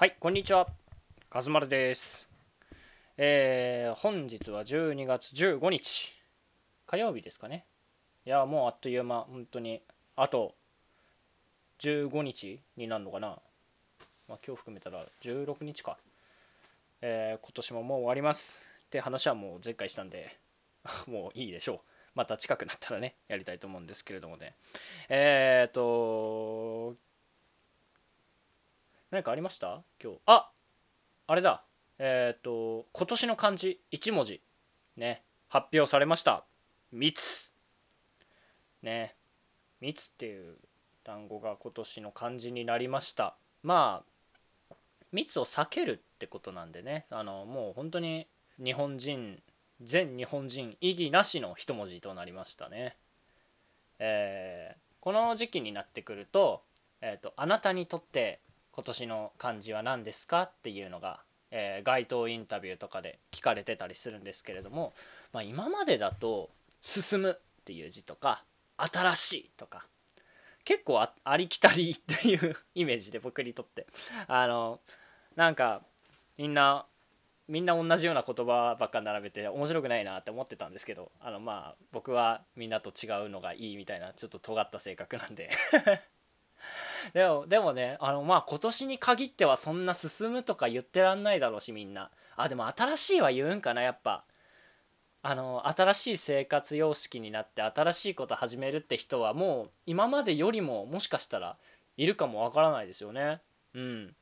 はい、こんにちは。カズマルです。えー、本日は12月15日、火曜日ですかね。いや、もうあっという間、本当に、あと15日になるのかな。まあ、今日含めたら16日か。えー今年ももう終わります。って話はもう前回したんで、もういいでしょう。また近くなったらね、やりたいと思うんですけれどもね。えーと、何かありました？今日。ああれだ。えっ、と今年の漢字1文字。ね。発表されました。密ね。密っていう単語が今年の漢字になりました。まあ密を避けるってことなんでね。あのもう本当に日本人全日本人意義なしの一文字となりましたね。えーこの時期になってくると,、えー、とあなたにとって今年の漢字は何ですかっていうのが、えー街頭インタビューとかで聞かれてたりするんですけれども、まあ、今までだと「進む」っていう字とか「新しい」とか結構あありきたりっていうイメージで僕にとって。あのなんかみんなみんな同じような言葉ばっか並べて面白くないなって思ってたんですけどあのまあ僕はみんなと違うのがいいみたいなちょっと尖った性格なんで。でもでもねあのまあ今年に限ってはそんな進むとか言ってらんないだろうしみんな。あでも新しいは言うんかなやっぱ。あの新しい生活様式になって新しいこと始めるって人はもう今までよりももしかしたらいるかもわからないですよね。うん。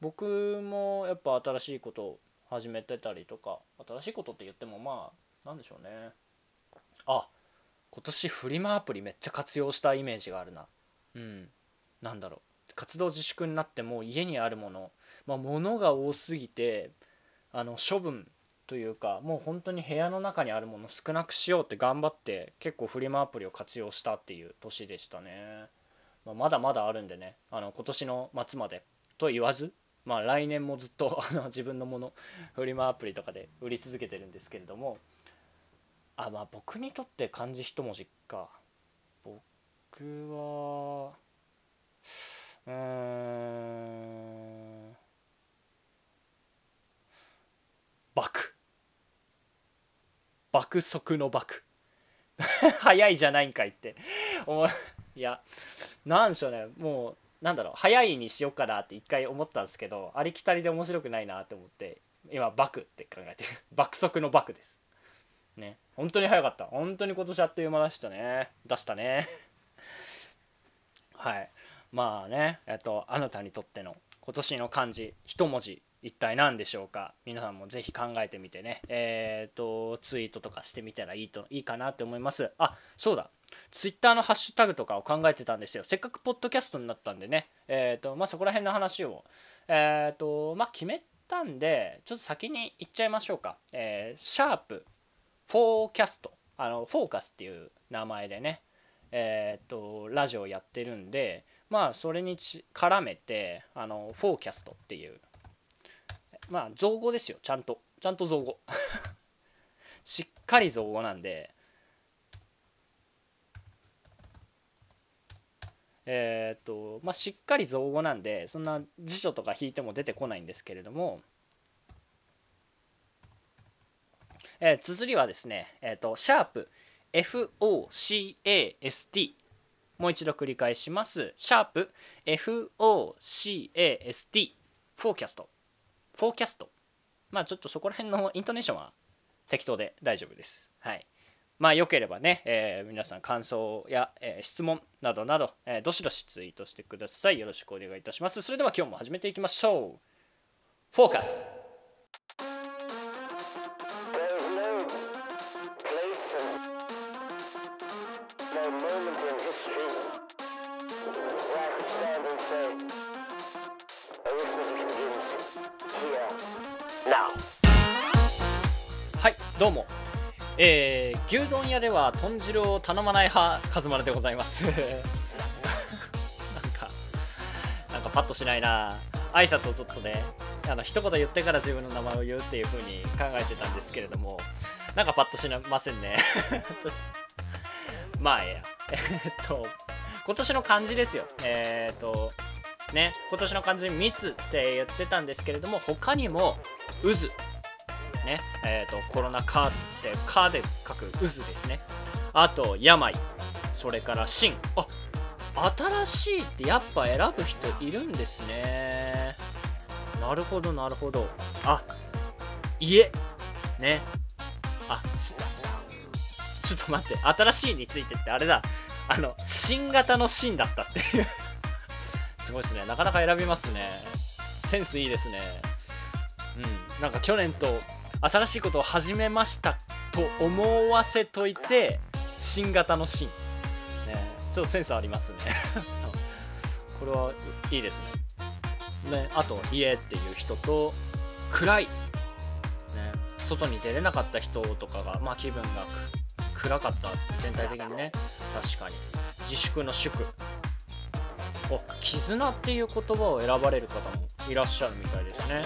僕もやっぱ新しいことを始めてたりとか新しいことって言ってもまあなんでしょうね。あ今年フリマアプリめっちゃ活用したイメージがあるな。うん。なんだろう。活動自粛になっても家にあるもの、まあ、物が多すぎてあの処分というかもう本当に部屋の中にあるもの少なくしようって頑張って結構フリマアプリを活用したっていう年でしたね、まあ、まだまだあるんでね。あの今年の末までと言わずまあ来年もずっと あの自分のものフリマアプリとかで売り続けてるんですけれども。あまあ僕にとって漢字一文字か。僕はうーん。爆。爆速の爆。早いじゃないんかいって。思う。いやなんでしょうね。もうなんだろう。早いにしようかなって一回思ったんですけどありきたりで面白くないなって思って今爆って考えてる。爆速の爆です。ね。本当に早かった。本当に今年あっという間でしたね。出したね。はい。まあねえっとあなたにとっての今年の漢字一文字一体何でしょうか。皆さんもぜひ考えてみてね。えっ、とツイートとかしてみたらいいといいかなって思います。あそうだ。ツイッターのハッシュタグとかを考えてたんですよ。せっかくポッドキャストになったんでね。えっ、とまあそこら辺の話を。えっ、とまあ決めたんでちょっと先に言っちゃいましょうか。えーシャープフォーキャスト。あのフォーカスっていう名前でね。えっ、とラジオやってるんでまあそれにち絡めてあのフォーキャストっていうまあ造語ですよちゃんと。ちゃんと造語。しっかり造語なんで。えっ、とまあしっかり造語なんでそんな辞書とか引いても出てこないんですけれども。えー、綴りはですねえっ、とシャープ FOCAST もう一度繰り返します。シャープ FOCAST フォーキャスト。フォーキャスト。まあちょっとそこら辺のイントネーションは適当で大丈夫です。はい。まあよければね、えー皆さん感想や、えー質問などなど、えーどしどしツイートしてください。よろしくお願いいたします。それでは今日も始めていきましょう。フォーカスどうも。えー、牛丼屋では豚汁を頼まない派カズマルでございます。なんかなんかパッとしないな。挨拶をちょっとねあの一言言ってから自分の名前を言うっていう風に考えてたんですけれどもなんかパッとしませんね。まあええや。えっと今年の漢字ですよ。えーっとね今年の漢字密って言ってたんですけれども他にも渦。ね。えっ、とコロナ禍って「か」で書く渦ですね。あと病。それから真あ新しいってやっぱ選ぶ人いるんですね。なるほどなるほど。あ家。ね。あしちょっと待って。新しいについてってあれだ。あの新型の新だったっていう。すごいですね。なかなか選びますね。センスいいですね。うん。なんか去年と新しいことを始めましたと思わせといて新型の新ねちょっとセンスありますね。これはいいですね。ねあと家っていう人と暗い、ね、外に出れなかった人とかが、まあ、気分が暗かった全体的にね。確かに。自粛の祝。お絆っていう言葉を選ばれる方もいらっしゃるみたいですね。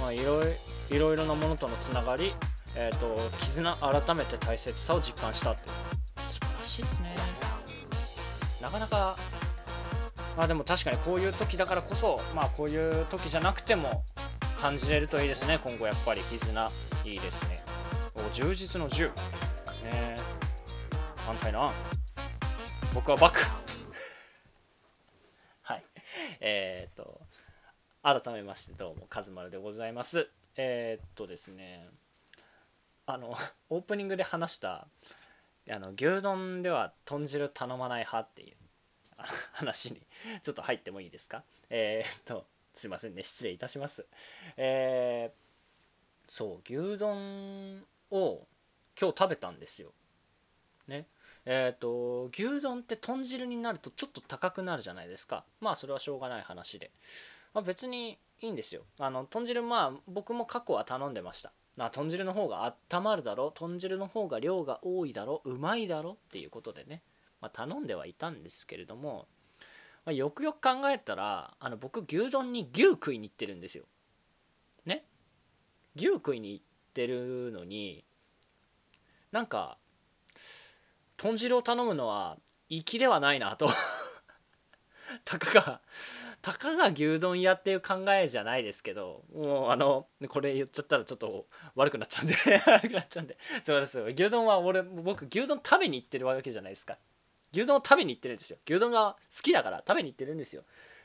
まあいろいいろいろなものとのつながりえっ、と絆改めて大切さを実感したって素晴らしいですね。なかなかまあでも確かにこういう時だからこそまあこういう時じゃなくても感じれるといいですね。今後やっぱり絆いいですね。お充実の10ね反対の案。僕はバック。はい。えー、っと改めましてどうもカズマルでございますえー、っとですねあの オープニングで話したあの牛丼では豚汁頼まない派っていう 話にちょっと入ってもいいですか？えー、っとすいませんね失礼いたします。えー、そう牛丼を今日食べたんですよ。ね。えっ、と牛丼って豚汁になるとちょっと高くなるじゃないですか。まあそれはしょうがない話で、まあ、別にいいんですよ。あの豚汁まあ僕も過去は頼んでました。な豚汁の方が温まるだろ？豚汁の方が量が多いだろ？うまいだろ？っていうことでね、まあ、頼んではいたんですけれども、まあ、よくよく考えたらあの僕牛丼に牛食いに行ってるんですよ。ね？牛食いに行ってるのになんか豚汁を頼むのは粋ではないなと たかがたかが牛丼屋っていう考えじゃないですけどもうあのこれ言っちゃったらちょっと悪くなっちゃうんで 悪くなっちゃうんで。そうです牛丼は俺僕牛丼食べに行ってるわけじゃないですか。牛丼を食べに行ってるんですよ。牛丼が好きだから食べに行ってるんですよ。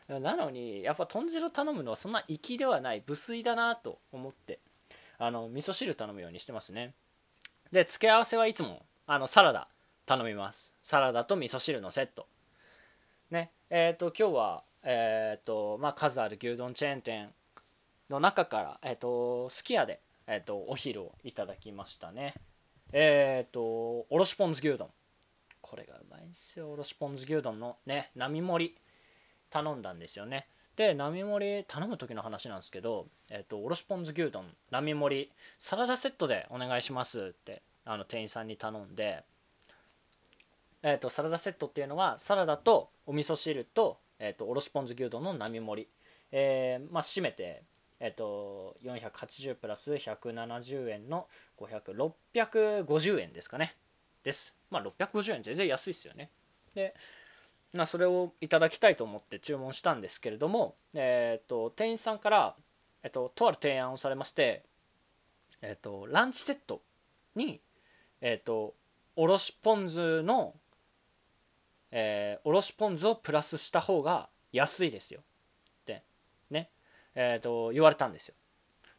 なのにやっぱ豚汁頼むのはそんな粋ではない。無粋だなと思って。あの味噌汁頼むようにしてますね。で付け合わせはいつもあのサラダ頼みます。サラダと味噌汁のセット。ね。えっ、と今日はえっ、とまあ数ある牛丼チェーン店の中からえっ、とすき家でえっ、とお昼をいただきましたね。えっ、とおろしポン酢牛丼。これがうまいんですよ。おろしポン酢牛丼のね並盛り頼んだんですよね。で並盛り頼む時の話なんですけど、えっとおろしポン酢牛丼並盛りサラダセットでお願いしますってあの店員さんに頼んでえー、とサラダセットっていうのはサラダとお味噌汁と,、えー、とおろしポン酢牛丼の並盛り、えーまあ、締めて、えー、と480プラス170円の500650円ですかね。です。まあ650円全然安いですよね。で、まあ、それをいただきたいと思って注文したんですけれども、えー、と店員さんから、えー、ととある提案をされまして、えー、とランチセットにえっ、とおろしポン酢のえーおろしポン酢をプラスした方が安いですよ。ってね。えー、と言われたんですよ。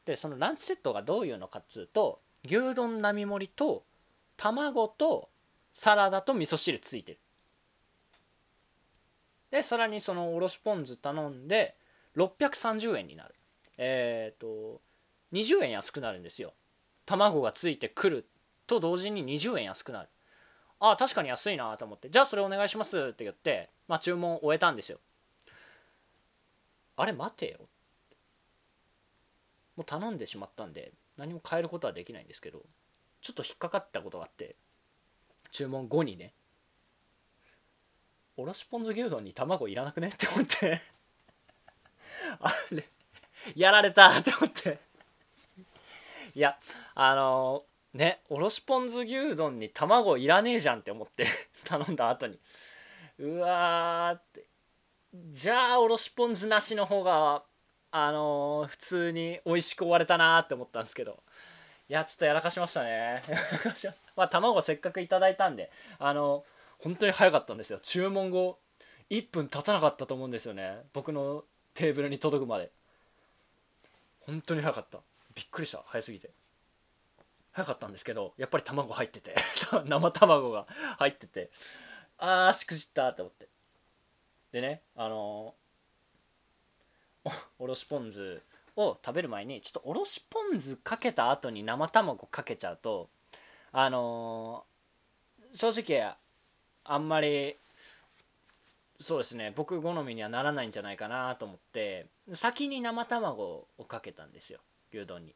でそのランチセットがどういうのかっつうと牛丼並盛りと卵とサラダと味噌汁ついてる。でさらにそのおろしポン酢頼んで630円になる。えっ、と20円安くなるんですよ。卵がついてくると同時に20円安くなる。あ確かに安いなと思って。じゃあそれお願いしますって言って、まあ、注文終えたんですよ。あれ待てよ。もう頼んでしまったんで何も変えることはできないんですけどちょっと引っかかったことがあって注文後にねおろしポン酢牛丼に卵いらなくねって思って あれやられたって思って。いやあのねおろしポン酢牛丼に卵いらねえじゃんって思って 頼んだ後に。うわーって。じゃあおろしポン酢なしの方があのー普通に美味しく終われたなーって思ったんですけど。いやちょっとやらかしましたね。やらかしました。まあ卵せっかくいただいたんであの本当に早かったんですよ。注文後1分経たなかったと思うんですよね。僕のテーブルに届くまで。本当に早かった。びっくりした。早すぎて。早かったんですけどやっぱり卵入ってて 生卵が入っててあーしくじったって思って。でねあのおおろしポン酢を食べる前にちょっとおろしポン酢かけた後に生卵かけちゃうとあのー正直あんまりそうですね僕好みにはならないんじゃないかなと思って先に生卵をかけたんですよ牛丼に。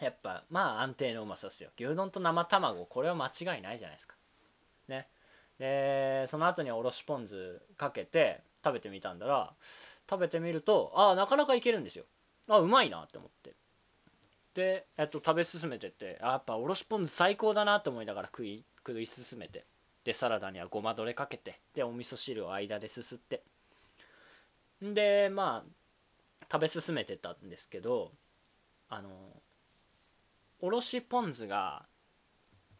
やっぱまあ安定のうまさですよ。牛丼と生卵これは間違いないじゃないですか。ね。でその後におろしポン酢かけて食べてみたんだら食べてみるとああなかなかいけるんですよ。あうまいなって思って。で、えっと、食べ進めてってあやっぱおろしポン酢最高だなって思いながら食い食い進めて。でサラダにはごまどれかけて。でお味噌汁を間ですすって。でまあ食べ進めてたんですけどあのおろしポン酢が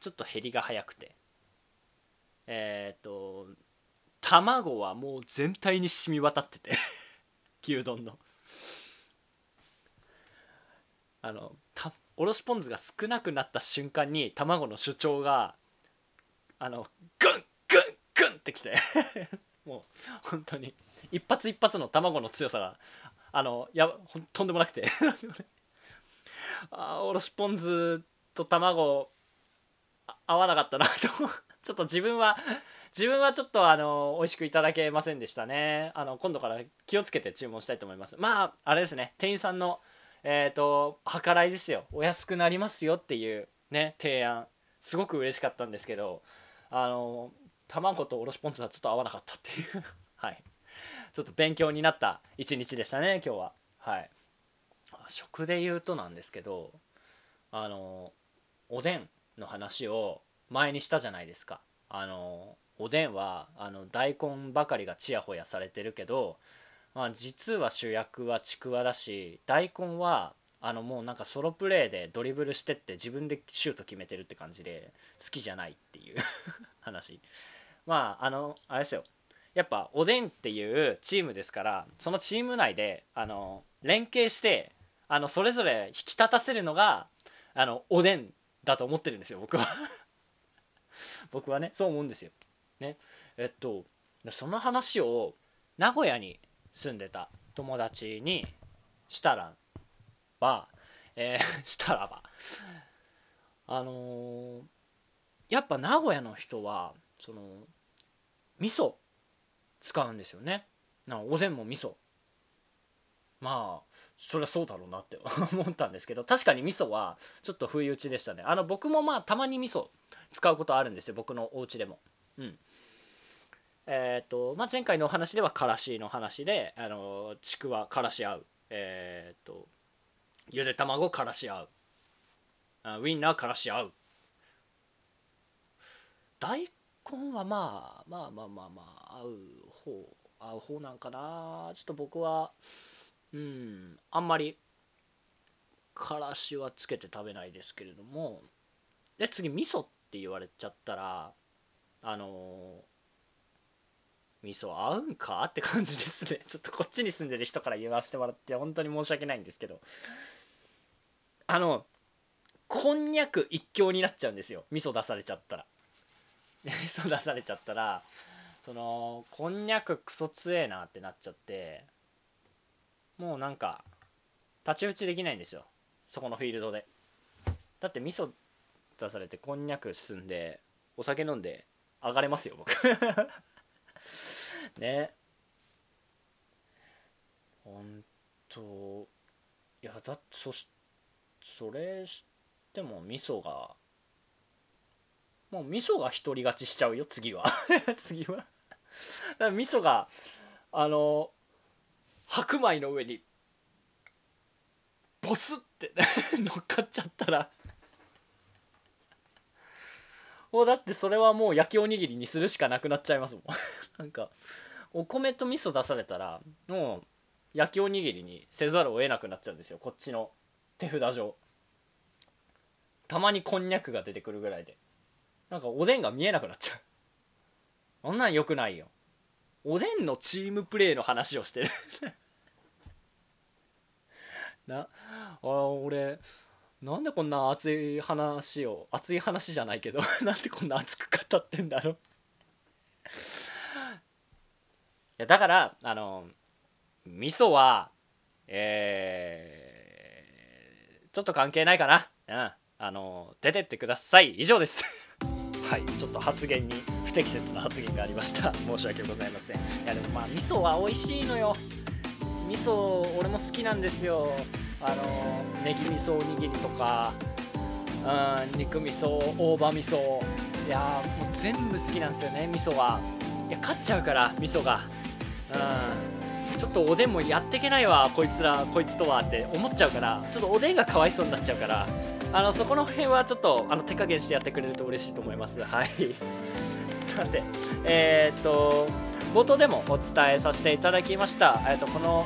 ちょっと減りが早くて。えっ、と卵はもう全体に染み渡ってて。牛丼の。あのたおろしポン酢が少なくなった瞬間に卵の主張があのグングングンってきて。もう本当に一発一発の卵の強さがあのやとんでもなくて。あおろしポン酢と卵合わなかったなと。ちょっと自分は自分はちょっとあの美味しくいただけませんでしたね。あの今度から気をつけて注文したいと思います。まああれですね。店員さんのえっ、と計らいですよ。お安くなりますよっていうね提案。すごく嬉しかったんですけどあの卵とおろしポン酢はちょっと合わなかったっていう。はい。ちょっと勉強になった一日でしたね今日は。はい。食で言うとなんですけどあのおでんの話を前にしたじゃないですか。あのおでんはあの大根ばかりがちやほやされてるけど、まあ、実は主役はちくわだし大根はあのもうなんかソロプレーでドリブルしてって自分でシュート決めてるって感じで好きじゃないっていう 話。まああのあれですよ。やっぱおでんっていうチームですからそのチーム内であの連携してあのそれぞれ引き立たせるのがあのおでんだと思ってるんですよ僕は。僕はねそう思うんですよ。ね。えっとその話を名古屋に住んでた友達にしたらば、えー したらばあのーやっぱ名古屋の人はその味噌使うんですよね。なおでんも味噌。まあそりゃそうだろうなって 思ったんですけど確かに味噌はちょっと不意打ちでしたね。あの僕もまあたまに味噌使うことあるんですよ。僕のお家でも。うん。えっ、と、まあ、前回のお話ではからしの話であのちくわからし合う。えっ、とゆで卵からし合う。あウインナーからし合う。大根はまあまあまあまあまあ合う方合う方なんかな。ちょっと僕はうん。あんまりからしはつけて食べないですけれども。で次味噌って言われちゃったらあの味噌合うんかって感じですね。ちょっとこっちに住んでる人から言わせてもらって本当に申し訳ないんですけど。あのこんにゃく一強になっちゃうんですよ。味噌出されちゃったら。味噌出されちゃったらそのこんにゃくクソ強えなってなっちゃって。もうなんか太刀打ちできないんですよ。そこのフィールドで。だって味噌出されてこんにゃく進んでお酒飲んで上がれますよ僕。ね。ほんといやだってそしそれしても味噌がもう味噌が独り勝ちしちゃうよ次は。次は。味噌があの白米の上にボスって 乗っかっちゃったら。もうだってそれはもう焼きおにぎりにするしかなくなっちゃいますもん。なんかお米と味噌出されたらもう焼きおにぎりにせざるを得なくなっちゃうんですよ。こっちの手札上。たまにこんにゃくが出てくるぐらいで。なんかおでんが見えなくなっちゃう。そんなんよくないよ。おでんのチームプレーの話をしてる。なあ俺なんでこんな熱い話を熱い話じゃないけど なんでこんな熱く語ってんだろう。いやだからあの味噌はえー、ちょっと関係ないかな。うん。あの出てってください。以上です。はい。ちょっと発言に不適切な発言がありました。申し訳ございません。いやでもまあ味噌は美味しいのよ。味噌俺も好きなんですよ。あのネギ味噌おにぎりとかうん肉味噌大葉味噌。いやもう全部好きなんですよね味噌は。いや勝っちゃうから味噌が。うん。ちょっとおでんもやってけないわこいつらこいつとはって思っちゃうから。ちょっとおでんがかわいそうになっちゃうから。あのそこの辺はちょっとあの手加減してやってくれると嬉しいと思います。はい。さて。えーっと冒頭でもお伝えさせていただきました、えー、とこの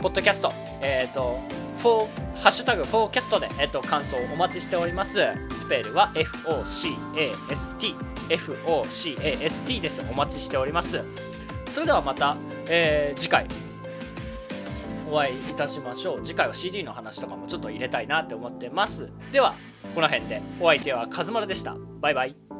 ポッドキャスト、えー、とフォーハッシュタグフォーキャストで、えー、と感想をお待ちしております。スペルは FOCAST FOCAST です。お待ちしております。それではまた、えー次回お会いいたしましょう。次回は CD の話とかもちょっと入れたいなって思ってます。ではこの辺でお相手はカズマルでした。バイバイ。